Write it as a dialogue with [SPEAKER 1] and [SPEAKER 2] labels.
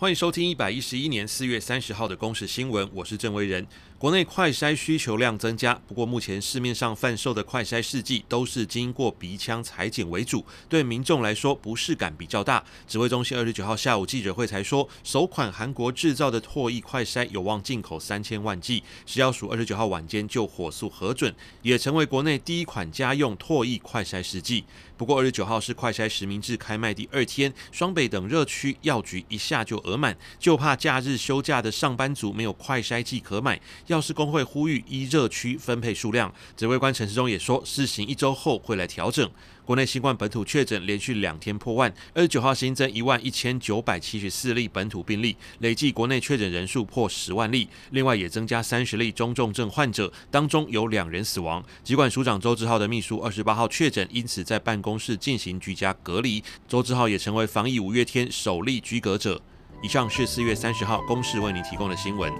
[SPEAKER 1] 欢迎收听一百一十一年四月三十号的公视新闻，我是郑维仁。国内快筛需求量增加，不过目前市面上贩售的快筛试剂都是经过鼻腔裁剪为主，对民众来说不适感比较大。指挥中心二十九号下午记者会才说，首款韩国制造的唾液快筛有望进口三千万剂，食药署二十九号晚间就火速核准，也成为国内第一款家用唾液快筛试剂。不过二十九号是快筛实名制开卖第二天，双北等热区药局一下就额满，就怕假日休假的上班族没有快筛剂可买。药师公会呼吁依热区分配数量，指挥官陈时中也说，试行一周后会来调整。国内新冠本土确诊连续两天破万，二十九号新增一万一千九百七十四例本土病例，累计国内确诊人数破十万例。另外也增加三十例中重症患者，当中有两人死亡。疾管署长周志浩的秘书二十八号确诊，因此在办公室进行居家隔离。周志浩也成为防疫五月天首例居隔者。以上是四月三十号公示为您提供的新闻。